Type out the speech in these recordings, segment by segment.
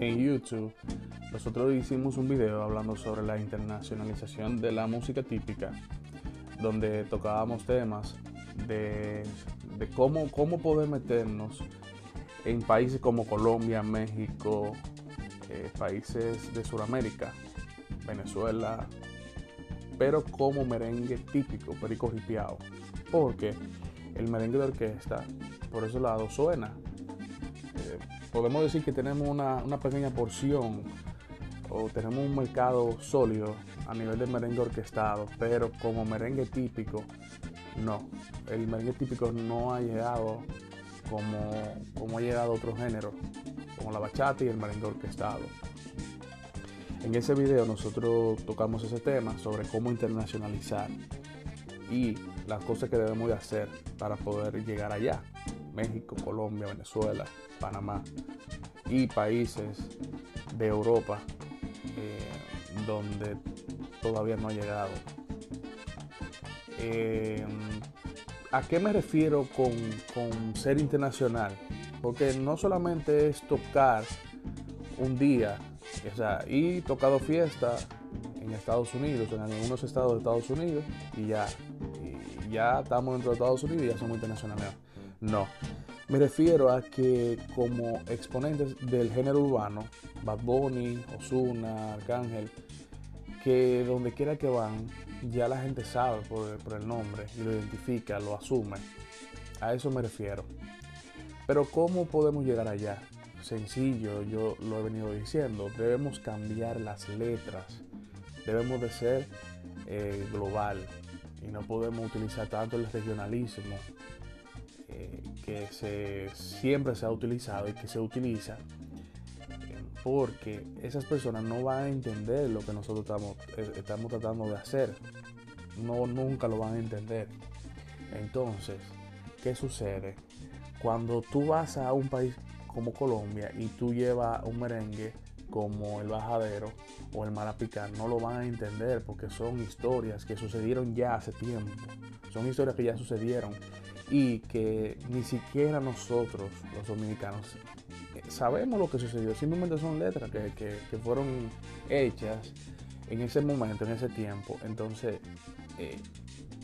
en YouTube nosotros hicimos un video hablando sobre la internacionalización de la música típica, donde tocábamos temas de, cómo, cómo poder meternos en países como Colombia, México, eh, países de Sudamérica, Venezuela, pero como merengue típico, perico ripiado. Porque el merengue de orquesta, por ese lado, suena. Podemos decir que tenemos una, una pequeña porción o tenemos un mercado sólido a nivel de merengue orquestado, pero como merengue típico, no. El merengue típico no ha llegado como, como ha llegado otro género, como la bachata y el merengue orquestado. En ese video nosotros tocamos ese tema sobre cómo internacionalizar y las cosas que debemos de hacer para poder llegar allá. México, Colombia, Venezuela, Panamá y países de Europa eh, donde todavía no ha llegado. Eh, ¿A qué me refiero con, ser internacional? Porque no solamente es tocar un día, o sea, y tocado fiesta en Estados Unidos, en algunos estados de Estados Unidos, y ya, ya estamos dentro de Estados Unidos y ya somos internacionales. No, me refiero a que como exponentes del género urbano, Bad Bunny, Ozuna, Arcángel, que donde quiera que van, ya la gente sabe por, el nombre y lo identifica, lo asume. A eso me refiero. Pero ¿cómo podemos llegar allá? Sencillo, yo lo he venido diciendo, debemos cambiar las letras, debemos de ser eh, global y no podemos utilizar tanto el regionalismo eh, que se, siempre se ha utilizado y que se utiliza porque esas personas no van a entender lo que nosotros estamos, eh, estamos tratando de hacer. No, nunca lo van a entender. Entonces, ¿qué sucede? Cuando tú vas a un país como Colombia y tú llevas un merengue como el bajadero o el marapicán, no lo van a entender porque son historias que sucedieron ya hace tiempo. Son historias que ya sucedieron y que ni siquiera nosotros, los dominicanos, eh, sabemos lo que sucedió. Simplemente son letras que, fueron hechas en ese momento, en ese tiempo. Entonces, eh,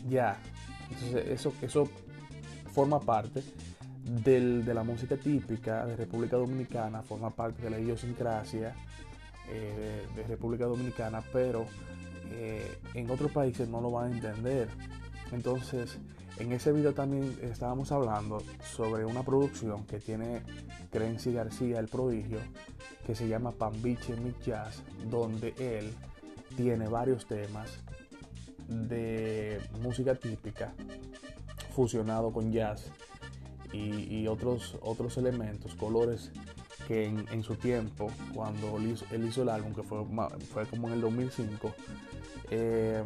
ya, Entonces, eso, eso forma parte de la música típica de República Dominicana, forma parte de la idiosincrasia eh, de, República Dominicana, pero en otros países no lo van a entender. Entonces, en ese video también estábamos hablando sobre una producción que tiene Crency García, el prodigio, que se llama Pambiche Mix Jazz, donde él tiene varios temas de música típica fusionado con jazz y, otros, otros elementos, colores que en, su tiempo, cuando él hizo, el álbum, que fue, fue como en el 2005, eh,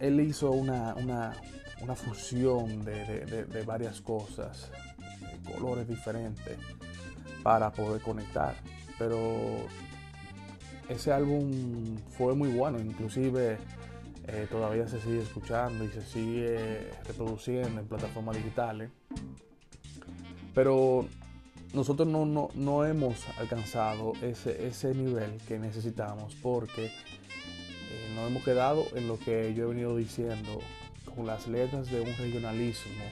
él hizo una, una fusión de, varias cosas, colores diferentes, para poder conectar. Pero ese álbum fue muy bueno, inclusive eh, todavía se sigue escuchando y se sigue reproduciendo en plataformas digitales. Pero nosotros no, no, hemos alcanzado ese, ese, nivel que necesitamos porque eh, nos hemos quedado en lo que yo he venido diciendo con las letras de un regionalismo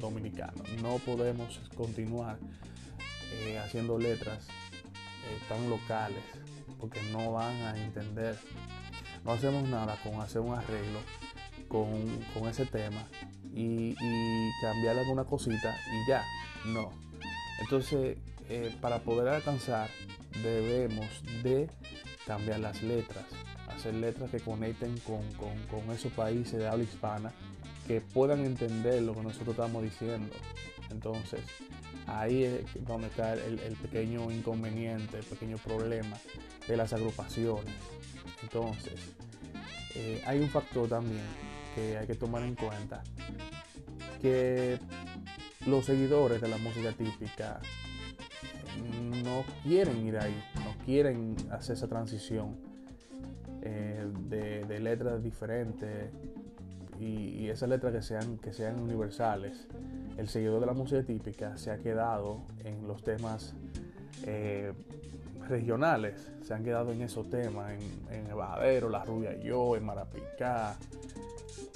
dominicano. No podemos continuar eh, haciendo letras eh, tan locales porque no van a entender. No hacemos nada con hacer un arreglo con, ese tema y, y, cambiarle alguna cosita y ya. No. Entonces, eh, para poder alcanzar debemos de cambiar las letras hacer letras que conecten con, esos países de habla hispana, que puedan entender lo que nosotros estamos diciendo. Entonces, ahí es donde está el, pequeño inconveniente, el pequeño problema de las agrupaciones. Entonces, eh, hay un factor también que hay que tomar en cuenta, que los seguidores de la música típica no quieren ir ahí, no quieren hacer esa transición eh, de, letras diferentes y, esas letras que sean, que sean universales. El seguidor de la música típica se ha quedado en los temas eh, regionales se han quedado en esos temas, en, en El Bajadero, La Rubia y Yo, en Marapicá,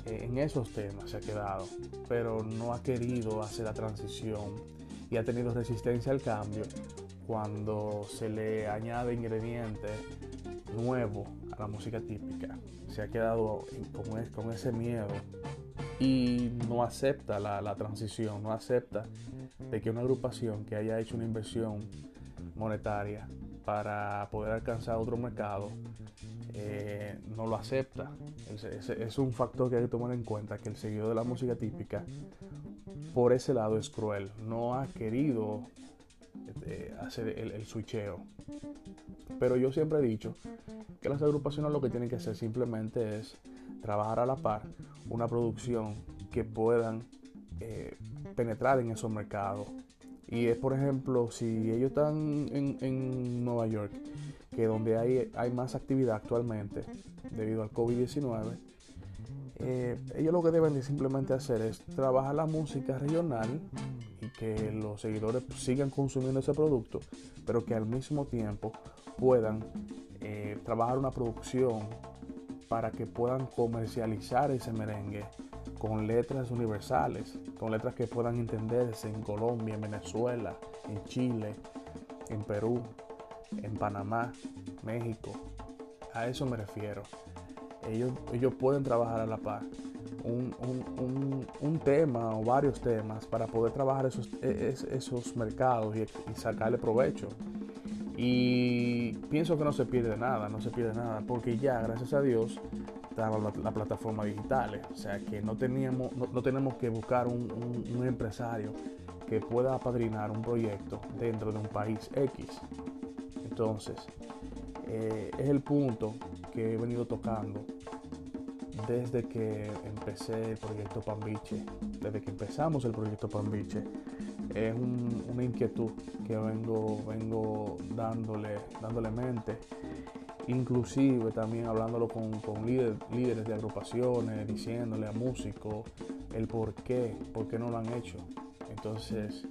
en esos temas se ha quedado, pero no ha querido hacer la transición y ha tenido resistencia al cambio cuando se le añade ingredientes nuevos a la música típica. Se ha quedado con, con ese miedo y no acepta la, la, transición, no acepta de que una agrupación que haya hecho una inversión monetaria para poder alcanzar otro mercado eh, no lo acepta. Es, un factor que hay que tomar en cuenta, que el seguidor de la música típica, por ese lado es cruel, no ha querido eh, hacer el, el switcheo. Pero yo siempre he dicho que las agrupaciones lo que tienen que hacer simplemente es trabajar a la par una producción que puedan eh, penetrar en esos mercados. Y es, por ejemplo, si ellos están en, en Nueva York que donde hay, hay más actividad actualmente debido al COVID-19, eh, ellos lo que deben de simplemente hacer es trabajar la música regional y que los seguidores sigan consumiendo ese producto, pero que al mismo tiempo puedan eh, trabajar una producción para que puedan comercializar ese merengue con letras universales, con letras que puedan entenderse en Colombia, en Venezuela, en Chile, en Perú, en Panamá, México. A eso me refiero. Ellos, ellos pueden trabajar a la par. Un, tema o varios temas para poder trabajar esos, e, esos mercados y, sacarle provecho. Y pienso que no se pierde nada, no se pierde nada, porque ya, gracias a Dios, está la, plataforma digital. O sea que no, teníamos, no, tenemos que buscar un, un empresario que pueda apadrinar un proyecto dentro de un país X. Entonces, eh, es el punto que he venido tocando desde que empecé el proyecto Pambiche, desde que empezamos el proyecto Pambiche. Es una inquietud que vengo, vengo dándole, dándole mente, inclusive también hablándolo con, líderes de agrupaciones, diciéndole a músicos el por qué, por qué no lo han hecho. Entonces,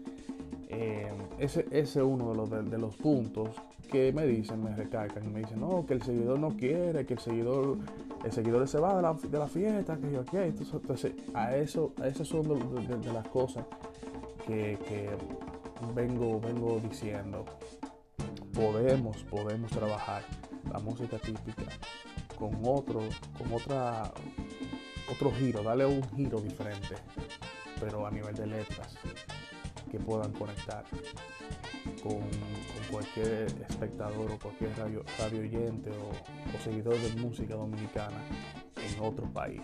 eh, ese, es uno de los, de los puntos que me dicen, me recalcan y me dicen, no, que el seguidor no quiere, que el seguidor, el seguidor se va de la, de la fiesta, que yo, aquí Entonces, a eso, a eso son de, las cosas que, vengo, vengo diciendo. Podemos, podemos trabajar la música típica con otro, con otra, otro giro, darle un giro diferente, pero a nivel de letras que puedan conectar con, cualquier espectador o cualquier radio, oyente o, o seguidor de música dominicana en otro país.